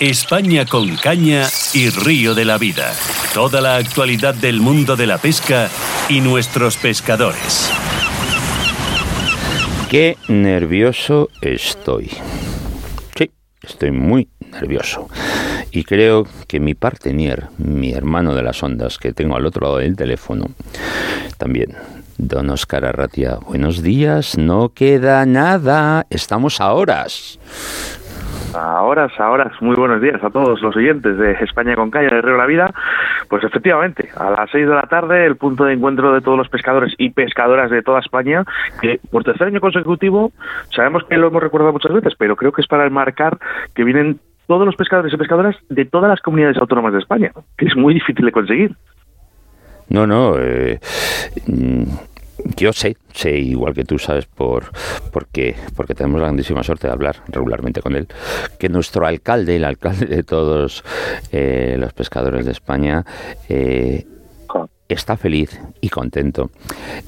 España con caña y río de la vida. Toda la actualidad del mundo de la pesca y nuestros pescadores. Qué nervioso estoy. Sí, estoy muy nervioso. Y creo que mi partenier, mi hermano de las ondas que tengo al otro lado del teléfono, también. Don Oscar Arratia, buenos días, no queda nada, estamos a horas. A horas, a horas. Muy buenos días a todos los oyentes de España con Calle de Río La Vida. Pues efectivamente, a las seis de la tarde, el punto de encuentro de todos los pescadores y pescadoras de toda España, que por tercer año consecutivo, sabemos que lo hemos recordado muchas veces, pero creo que es para enmarcar que vienen todos los pescadores y pescadoras de todas las comunidades autónomas de España, que es muy difícil de conseguir. No, no. Eh, yo sé, sé igual que tú sabes por porque porque tenemos la grandísima suerte de hablar regularmente con él, que nuestro alcalde, el alcalde de todos eh, los pescadores de España, eh, está feliz y contento.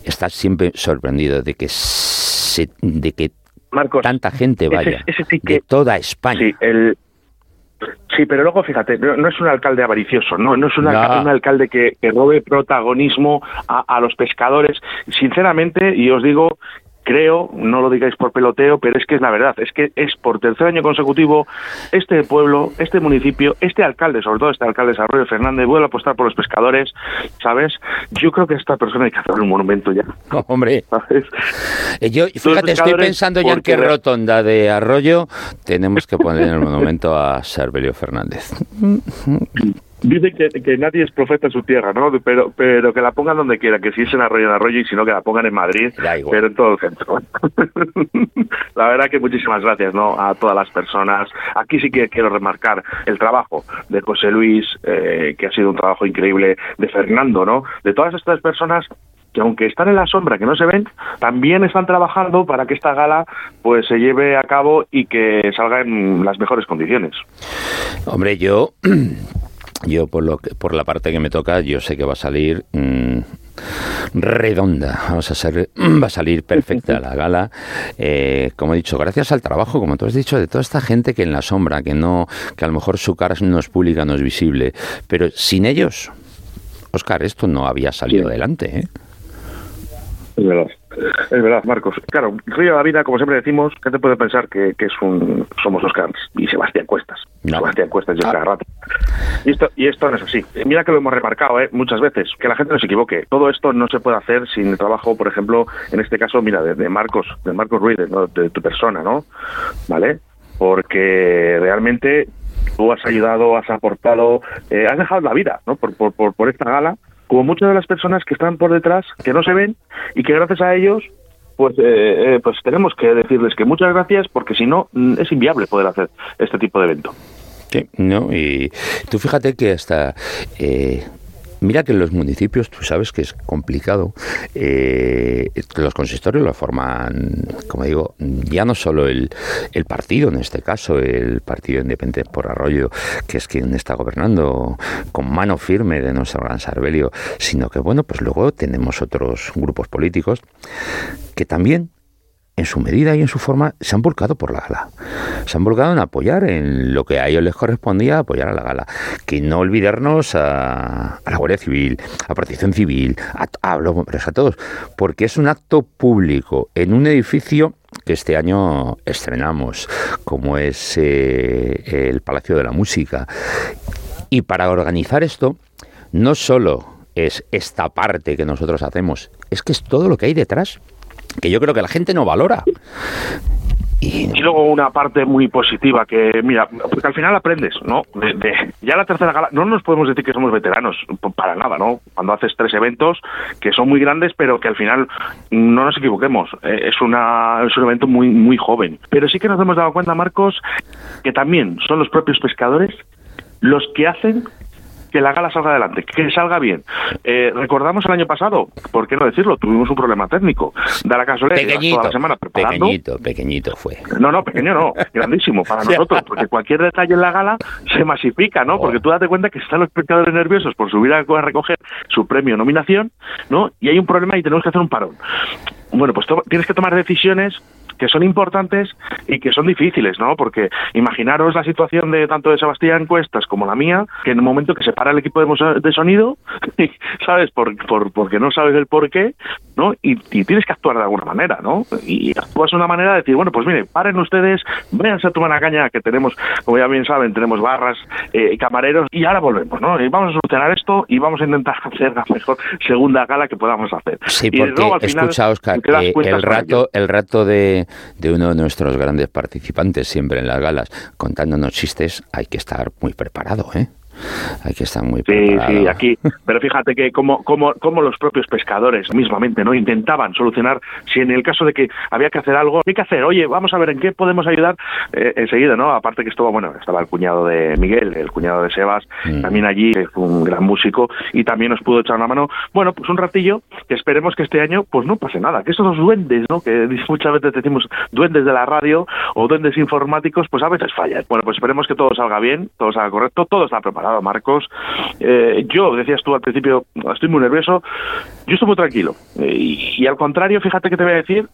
Está siempre sorprendido de que se, de que tanta gente vaya de toda España. Sí, el, Sí, pero luego fíjate, no, es un alcalde avaricioso, no, no es un, alcalde, que, robe protagonismo a, a, los pescadores. Sinceramente, y os digo creo, no lo digáis por peloteo, pero es que es la verdad, es que es por tercer año consecutivo este pueblo, este municipio, este alcalde, sobre todo este alcalde de Arroyo Fernández, vuelve a apostar por los pescadores, ¿sabes? Yo creo que a esta persona hay que hacer un monumento ya. hombre. Eh, yo, fíjate, estoy pensando ya en qué rotonda de Arroyo tenemos que poner el monumento a Servelio Fernández. Dicen que, nadie es profeta en su tierra, ¿no? Pero, pero que la pongan donde quiera, que si es en Arroyo en Arroyo y si no que la pongan en Madrid, pero en todo el centro. la verdad que muchísimas gracias, ¿no? A todas las personas. Aquí sí que quiero remarcar el trabajo de José Luis, eh, que ha sido un trabajo increíble, de Fernando, ¿no? De todas estas personas que aunque están en la sombra, que no se ven, también están trabajando para que esta gala pues se lleve a cabo y que salga en las mejores condiciones. Hombre, yo yo por lo que, por la parte que me toca, yo sé que va a salir mm, redonda, vamos a ser, va a salir perfecta la gala. Eh, como he dicho, gracias al trabajo, como tú has dicho, de toda esta gente que en la sombra, que no, que a lo mejor su cara no es pública, no es visible, pero sin ellos, Oscar, esto no había salido adelante. ¿eh? Es verdad. Es verdad, Marcos. Claro, Río de la Vida, como siempre decimos, ¿qué te puede pensar que, es un somos Oscar y Sebastián Cuestas? Sebastián Cuestas y ah. Y esto, y esto no es así. Mira que lo hemos remarcado ¿eh? muchas veces, que la gente no se equivoque. Todo esto no se puede hacer sin el trabajo, por ejemplo, en este caso, mira, de, Marcos, de Marcos Ruiz, de, tu persona, ¿no? ¿Vale? Porque realmente tú has ayudado, has aportado, eh, has dejado la vida, ¿no? Por, por, por, por esta gala como muchas de las personas que están por detrás, que no se ven y que gracias a ellos pues, eh, eh, pues tenemos que decirles que muchas gracias porque si no mm, es inviable poder hacer este tipo de evento. Sí, no, y tú fíjate que hasta eh, Mira que en los municipios, tú sabes que es complicado, eh, los consistorios lo forman, como digo, ya no solo el, el, partido, en este caso, el Partido Independiente por Arroyo, que es quien está gobernando con mano firme de nuestro gran Sarbelio, sino que, bueno, pues luego tenemos otros grupos políticos que también en su medida y en su forma, se han volcado por la gala. Se han volcado en apoyar en lo que a ellos les correspondía, apoyar a la gala. Que no olvidarnos a, la Guardia Civil, a Protección Civil, a, a todos, porque es un acto público en un edificio que este año estrenamos, como es eh, el Palacio de la Música. Y para organizar esto, no solo es esta parte que nosotros hacemos, es que es todo lo que hay detrás que yo creo que la gente no valora. Y, luego una parte muy positiva que, mira, porque al final aprendes, ¿no? ya la tercera gala, no nos podemos decir que somos veteranos, para nada, ¿no? Cuando haces tres eventos que son muy grandes, pero que al final no nos equivoquemos, eh, es, una, es un evento muy, muy joven. Pero sí que nos hemos dado cuenta, Marcos, que también son los propios pescadores los que hacen que la gala salga adelante, que salga bien. Eh, recordamos el año pasado, ¿por qué no decirlo? Tuvimos un problema técnico. Da la casualidad pequeñito, toda la semana preparando. Pequeñito, pequeñito fue. No, no, pequeño no, grandísimo para nosotros, porque cualquier detalle en la gala se masifica, ¿no? Porque tú date cuenta que están los espectadores nerviosos por subir a recoger su premio nominación, ¿no? Y hay un problema y tenemos que hacer un parón. Bueno, pues tienes que tomar decisiones que son importantes y que son difíciles, ¿no? Porque imaginaros la situación de tanto de Sebastián Cuestas como la mía, que en el momento que se para el equipo de, sonido, ¿sabes? Por, por, porque no sabes el por qué, ¿no? Y, tienes que actuar de alguna manera, ¿no? Y actúas de una manera de decir, bueno, pues mire, paren ustedes, véanse a tomar una caña, que tenemos, como ya bien saben, tenemos barras, eh, camareros, y ahora volvemos, ¿no? Y vamos a solucionar esto y vamos a intentar hacer la mejor segunda gala que podamos hacer. Sí, porque, escucha, Oscar, el rato, el rato de, de uno de nuestros grandes participantes siempre en las galas contándonos chistes, hay que estar muy preparado, ¿eh? Hay que estar muy preparado. Sí, sí, aquí. Pero fíjate que como, como, como los propios pescadores mismamente no intentaban solucionar, si en el caso de que había que hacer algo, hay que hacer, oye, vamos a ver en qué podemos ayudar eh, enseguida, ¿no? Aparte que estuvo, bueno, estaba el cuñado de Miguel, el cuñado de Sebas, mm. también allí, que fue un gran músico, y también nos pudo echar una mano. Bueno, pues un ratillo, que esperemos que este año, pues no pase nada, que esos duendes, ¿no? Que muchas veces decimos duendes de la radio o duendes informáticos, pues a veces fallan. Bueno, pues esperemos que todo salga bien, todo salga correcto, todo está preparado Marcos. Eh, yo, decías tú al principio, estoy muy nervioso, yo estoy muy tranquilo. Eh, y, al contrario, fíjate que te voy a decir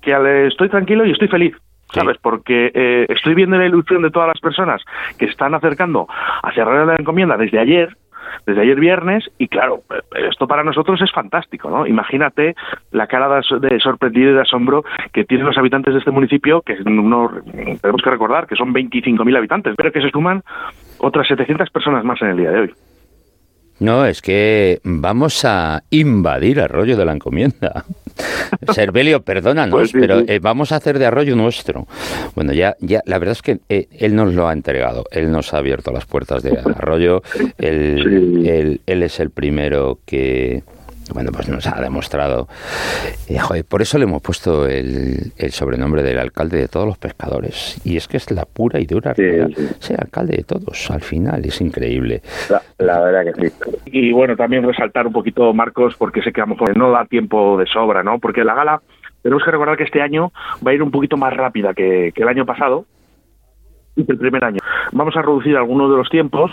que estoy tranquilo y estoy feliz. ¿sabes? Porque eh, estoy viendo la ilusión de todas las personas que están acercando a cerrar la encomienda desde ayer, desde ayer viernes, y claro, esto para nosotros es fantástico, ¿no? Imagínate la cara de sorprendido y de asombro que tienen los habitantes de este municipio, que no, tenemos que recordar que son 25.000 habitantes, pero que se suman otras 700 personas más en el día de hoy. No, es que vamos a invadir Arroyo de la Encomienda. Servelio, perdónanos, pues pero eh, vamos a hacer de Arroyo nuestro. Bueno, ya, ya, la verdad es que eh, él nos lo ha entregado, él nos ha abierto las puertas de Arroyo, él es el primero que, bueno, pues nos ha demostrado. Eh, por eso le hemos puesto el, sobrenombre del alcalde de todos los pescadores. Y es que es la pura y dura realidad. Ser alcalde de todos, al final, es increíble. La, verdad que sí. Y bueno, también resaltar un poquito, Marcos, porque sé que a lo mejor no da tiempo de sobra, ¿no? Porque la gala, tenemos que recordar que este año va a ir un poquito más rápida que, que el año pasado el primer año. Vamos a reducir algunos de los tiempos.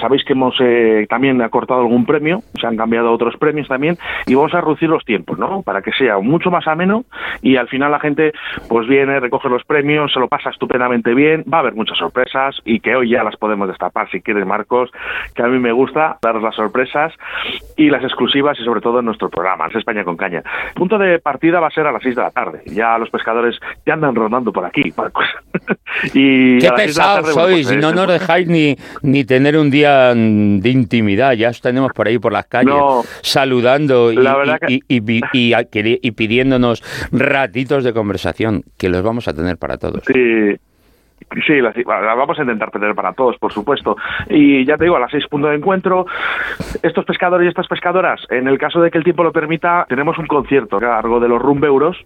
Sabéis que hemos eh, también acortado algún premio, se han cambiado otros premios también, y vamos a reducir los tiempos, ¿no? Para que sea mucho más ameno y al final la gente pues viene, recoge los premios, se lo pasa estupendamente bien, va a haber muchas sorpresas y que hoy ya las podemos destapar si quieres, Marcos, que a mí me gusta dar las sorpresas y las exclusivas y sobre todo en nuestro programa, es España con Caña. punto de partida va a ser a las 6 de la tarde. Ya los pescadores ya andan rondando por aquí, Marcos. y pesados sois, pues, no nos dejáis ni, ni tener un día de intimidad, ya os tenemos por ahí por las calles saludando y, y, pidiéndonos ratitos de conversación, que los vamos a tener para todos. Sí. Sí, la, vamos a intentar tener para todos, por supuesto. Y ya te digo, a las seis puntos de encuentro, estos pescadores y estas pescadoras, en el caso de que el tiempo lo permita, tenemos un concierto a cargo de los rumbeuros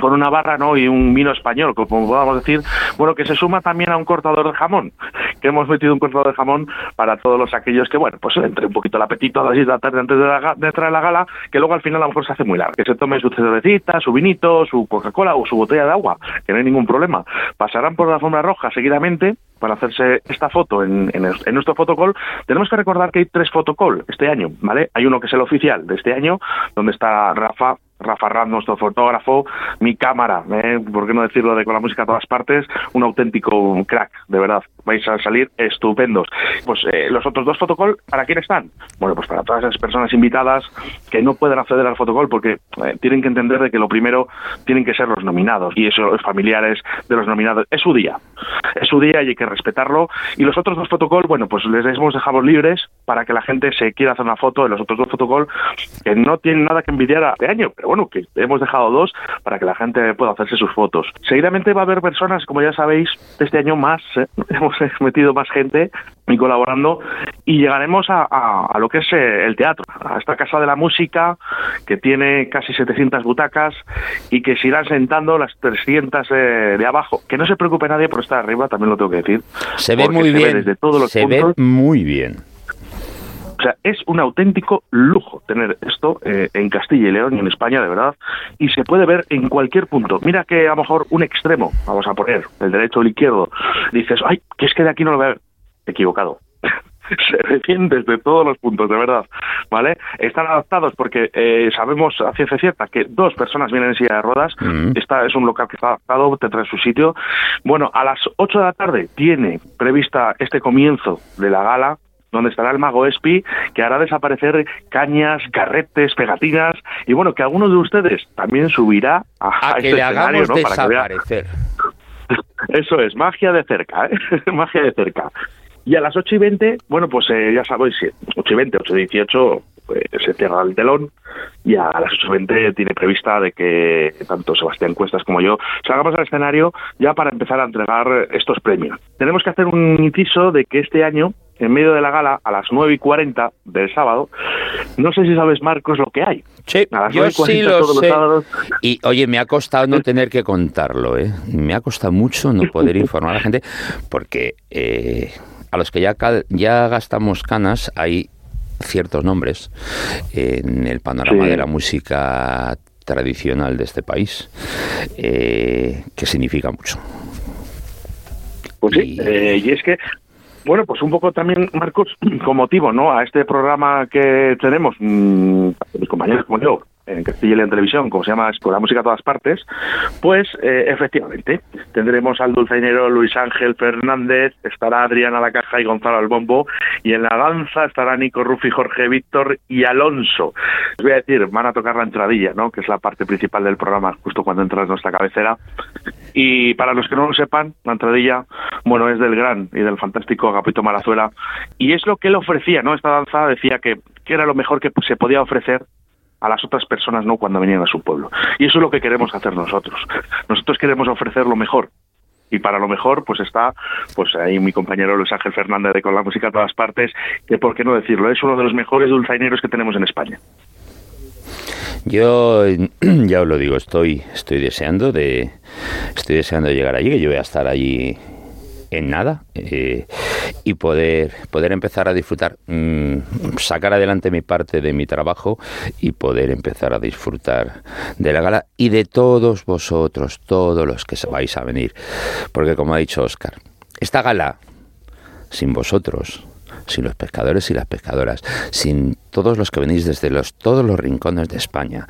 con una barra no y un vino español, como podamos decir, bueno, que se suma también a un cortador de jamón, que hemos metido un cortador de jamón para todos los aquellos que, bueno, pues entre un poquito el apetito a las 6 de la tarde antes de, la, de entrar a la gala, que luego al final a lo mejor se hace muy largo, que se tome su cervecita, su vinito, su Coca-Cola o su botella de agua, que no hay ningún problema. Pasarán por la alfombra roja seguidamente para hacerse esta foto en, en, nuestro fotocall, tenemos que recordar que hay tres fotocall este año, ¿vale? Hay uno que es el oficial de este año, donde está Rafa Rafa Rad, nuestro fotógrafo, mi cámara, ¿eh? por qué no decirlo de con la música a todas partes, un auténtico crack, de verdad. Vais a salir estupendos. Pues eh, los otros dos fotocall, ¿para quién están? Bueno, pues para todas esas personas invitadas que no pueden acceder al fotocall porque eh, tienen que entender de que lo primero tienen que ser los nominados y eso, los familiares de los nominados. Es su día, es su día y hay que respetarlo. Y los otros dos fotocall, bueno, pues les hemos dejado libres para que la gente se quiera hacer una foto de los otros dos fotocall que no tienen nada que envidiar a este año, pero bueno, que hemos dejado dos para que la gente pueda hacerse sus fotos. Seguidamente va a haber personas, como ya sabéis, este año más, ¿eh? metido más gente y colaborando y llegaremos a, lo que es eh, el teatro, a esta casa de la música que tiene casi 700 butacas y que se irán sentando las 300 eh, de abajo. Que no se preocupe nadie por estar arriba, también lo tengo que decir. Se ve muy bien. desde todos los se ve muy bien. O sea, es un auténtico lujo tener esto eh, en Castilla y León y en España, de verdad, y se puede ver en cualquier punto. Mira que a lo mejor un extremo, vamos a poner, el derecho o el izquierdo, dices, ay, que es que de aquí no lo veo. Equivocado. se recién desde todos los puntos, de verdad, ¿vale? Están adaptados porque eh, sabemos a ciencia cierta que dos personas vienen en silla de ruedas, mm. Esta es un local que está adaptado, tendrá su sitio. Bueno, a las 8 de la tarde tiene prevista este comienzo de la gala, donde estará el mago Espi, que hará desaparecer cañas, carretes, pegatinas, y bueno, que alguno de ustedes también subirá a, que este le hagamos desaparecer. Eso es, magia de cerca, ¿eh? magia de cerca. Y a las 8 y 20, bueno, pues eh, ya sabéis, 8 y 20, 8 y 18, pues, se cierra el telón y a las 8 y 20 tiene prevista de que tanto Sebastián Cuestas como yo salgamos al escenario ya para empezar a entregar estos premios. Tenemos que hacer un inciso de que este año en medio de la gala a las 9 y 40 del sábado. No sé si sabes, Marcos, lo que hay. Sí, yo sí lo sé. Y oye, me ha costado no tener que contarlo, ¿eh? Me ha costado mucho no poder informar a la gente porque eh, a los que ya, ya gastamos canas hay ciertos nombres en el panorama de la música tradicional de este país eh, que significa mucho. Pues sí, eh, y es que bueno, pues un poco también, Marcos, con motivo, ¿no? A este programa que tenemos, mmm, mis compañeros como yo, en Castilla y León Televisión, como se llama Escuela Música a todas partes, pues eh, efectivamente tendremos al dulzainero Luis Ángel Fernández, estará Adriana La Caja y Gonzalo al bombo, y en la danza estará Nico Rufi, Jorge Víctor y Alonso. Les voy a decir, van a tocar la entradilla, ¿no? que es la parte principal del programa, justo cuando entras en nuestra cabecera. Y para los que no lo sepan, la entradilla, bueno, es del gran y del fantástico Agapito Marazuela, y es lo que él ofrecía, ¿no? Esta danza decía que, que era lo mejor que se podía ofrecer a las otras personas no cuando venían a su pueblo. Y eso es lo que queremos hacer nosotros. Nosotros queremos ofrecer lo mejor. Y para lo mejor, pues está, pues ahí mi compañero Luis Ángel Fernández de Con la Música a todas partes, que por qué no decirlo, es uno de los mejores dulzaineros que tenemos en España. Yo ya os lo digo, estoy, estoy deseando de, estoy deseando llegar allí, que yo voy a estar allí en nada eh, y poder, poder empezar a disfrutar, mm, sacar adelante mi parte de mi trabajo y poder empezar a disfrutar de la gala y de todos vosotros, todos los que vais a venir. Porque como ha dicho Oscar, esta gala, sin vosotros, sin los pescadores y las pescadoras, sin todos los que venís desde los, todos los rincones de España,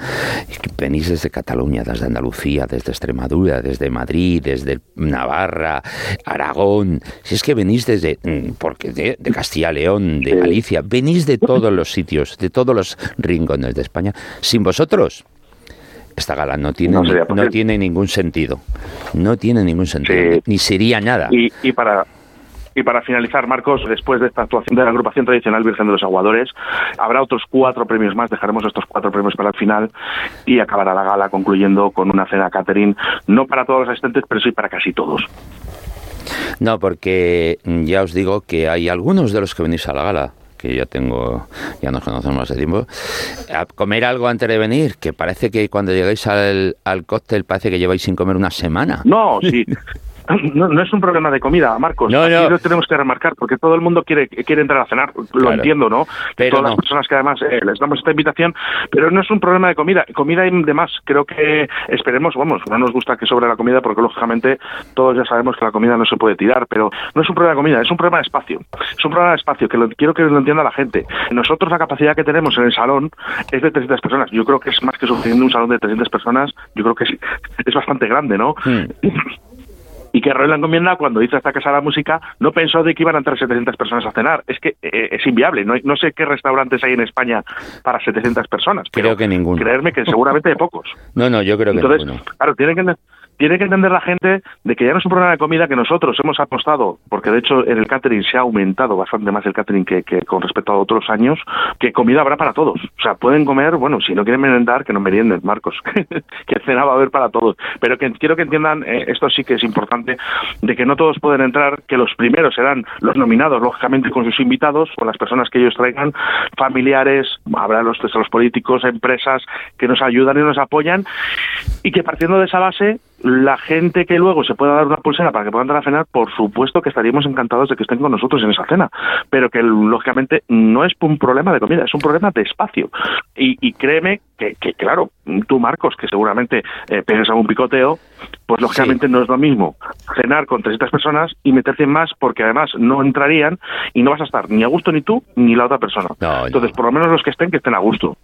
venís desde Cataluña, desde Andalucía, desde Extremadura, desde Madrid, desde Navarra, Aragón, si es que venís desde mm, porque de, Castilla León, de Galicia, venís de todos los sitios, de todos los rincones de España, sin vosotros esta gala no tiene, no, tiene ningún sentido. No tiene ningún sentido. Ni sería nada. y para, y para finalizar, Marcos, después de esta actuación de la agrupación tradicional Virgen de los Aguadores, habrá otros cuatro premios más, dejaremos estos cuatro premios para el final y acabará la gala concluyendo con una cena catering, no para todos los asistentes, pero sí para casi todos. No, porque ya os digo que hay algunos de los que venís a la gala que ya tengo, ya nos conocemos de tiempo, a comer algo antes de venir, que parece que cuando llegáis al, al cóctel parece que lleváis sin comer una semana. No, sí. No, no, es un problema de comida, Marcos. No, lo tenemos que remarcar, porque todo el mundo quiere, quiere entrar a cenar. Lo entiendo, ¿no? Pero Todas las personas que además eh, les damos esta invitación, pero no es un problema de comida. Comida y demás. Creo que esperemos, vamos, no nos gusta que sobre la comida, porque lógicamente todos ya sabemos que la comida no se puede tirar, pero no es un problema de comida, es un problema de espacio. Es un problema de espacio, que lo, quiero que lo entienda la gente. Nosotros la capacidad que tenemos en el salón es de 300 personas. Yo creo que es más que suficiente un salón de 300 personas. Yo creo que es, es bastante grande, ¿no? Hmm. y que Roy la encomienda, cuando hizo esta casa de la música, no pensó de que iban a entrar 700 personas a cenar. Es que eh, es inviable. No, no, sé qué restaurantes hay en España para 700 personas. Creo que ninguno. Creerme que seguramente hay pocos. No, no, yo creo que Entonces, ninguno. Claro, tienen que tiene que entender la gente de que ya no es un problema de comida que nosotros hemos apostado, porque de hecho en el catering se ha aumentado bastante más el catering que, con respecto a otros años, que comida habrá para todos. O sea, pueden comer, bueno, si no quieren merendar, que no merienden, Marcos, que cena va a haber para todos. Pero que quiero que entiendan, eh, esto sí que es importante, de que no todos pueden entrar, que los primeros serán los nominados, lógicamente, con sus invitados, con las personas que ellos traigan, familiares, habrá los, los políticos, empresas que nos ayudan y nos apoyan, y que partiendo de esa base, la gente que luego se pueda dar una pulsera para que puedan dar a cenar, por supuesto que estaríamos encantados de que estén con nosotros en esa cena, pero que lógicamente no es un problema de comida, es un problema de espacio. Y, y créeme que, que, claro, tú Marcos, que seguramente eh, pegues algún picoteo, pues lógicamente sí. no es lo mismo cenar con 300 personas y meterte más porque además no entrarían y no vas a estar ni a gusto ni tú ni la otra persona. No, Entonces, no. por lo menos los que estén, que estén a gusto.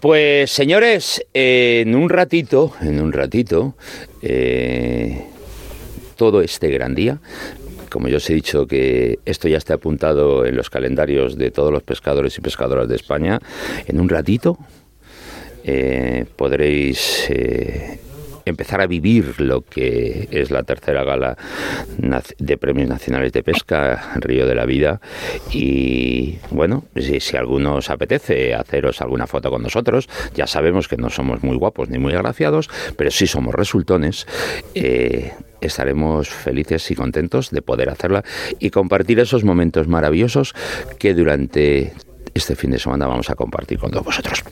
Pues señores, eh, en un ratito, en un ratito, eh, todo este gran día, como yo os he dicho que esto ya está apuntado en los calendarios de todos los pescadores y pescadoras de España, en un ratito eh, podréis eh, empezar a vivir lo que es la tercera gala de premios nacionales de pesca Río de la Vida. Y bueno si, alguno os apetece haceros alguna foto con nosotros ya sabemos que no somos muy guapos ni muy agraciados pero sí somos resultones eh, estaremos felices y contentos de poder hacerla y compartir esos momentos maravillosos que durante este fin de semana vamos a compartir con todos vosotros.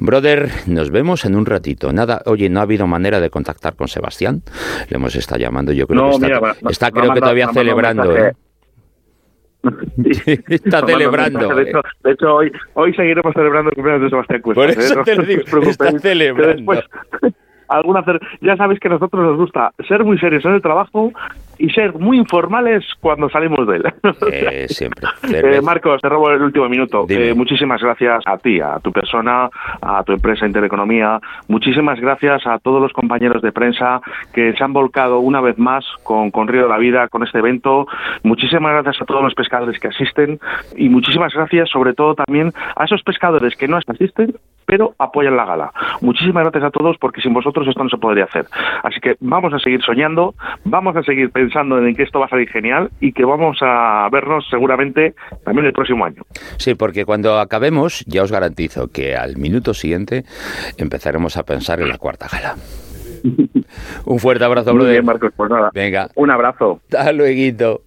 Brother, nos vemos en un ratito. Nada, oye, no ha habido manera de contactar con Sebastián. Le hemos estado llamando, yo creo no, que está, mira, va, está va, creo va, que todavía celebrando. ¿eh? está celebrando. De hecho, de hecho, hoy, hoy seguiremos celebrando el cumpleaños de Sebastián Cuesta. Por eso ¿eh? te lo digo, está celebrando. Alguna ya sabéis que a nosotros nos gusta ser muy serios en el trabajo y ser muy informales cuando salimos de él. Eh, siempre. Eh, Marcos, te robo el último minuto. Eh, muchísimas gracias a ti, a tu persona, a tu empresa Intereconomía. Muchísimas gracias a todos los compañeros de prensa que se han volcado una vez más con, con Río de la Vida, con este evento. Muchísimas gracias a todos los pescadores que asisten y muchísimas gracias sobre todo también a esos pescadores que no asisten pero apoyan la gala. Muchísimas gracias a todos porque sin vosotros esto no se podría hacer. Así que vamos a seguir soñando, vamos a seguir pensando en que esto va a salir genial y que vamos a vernos seguramente también el próximo año. Sí, porque cuando acabemos ya os garantizo que al minuto siguiente empezaremos a pensar en la cuarta gala. Un fuerte abrazo, Muy brother. bien, Marcos, pues nada. Venga. Un abrazo. Hasta luego.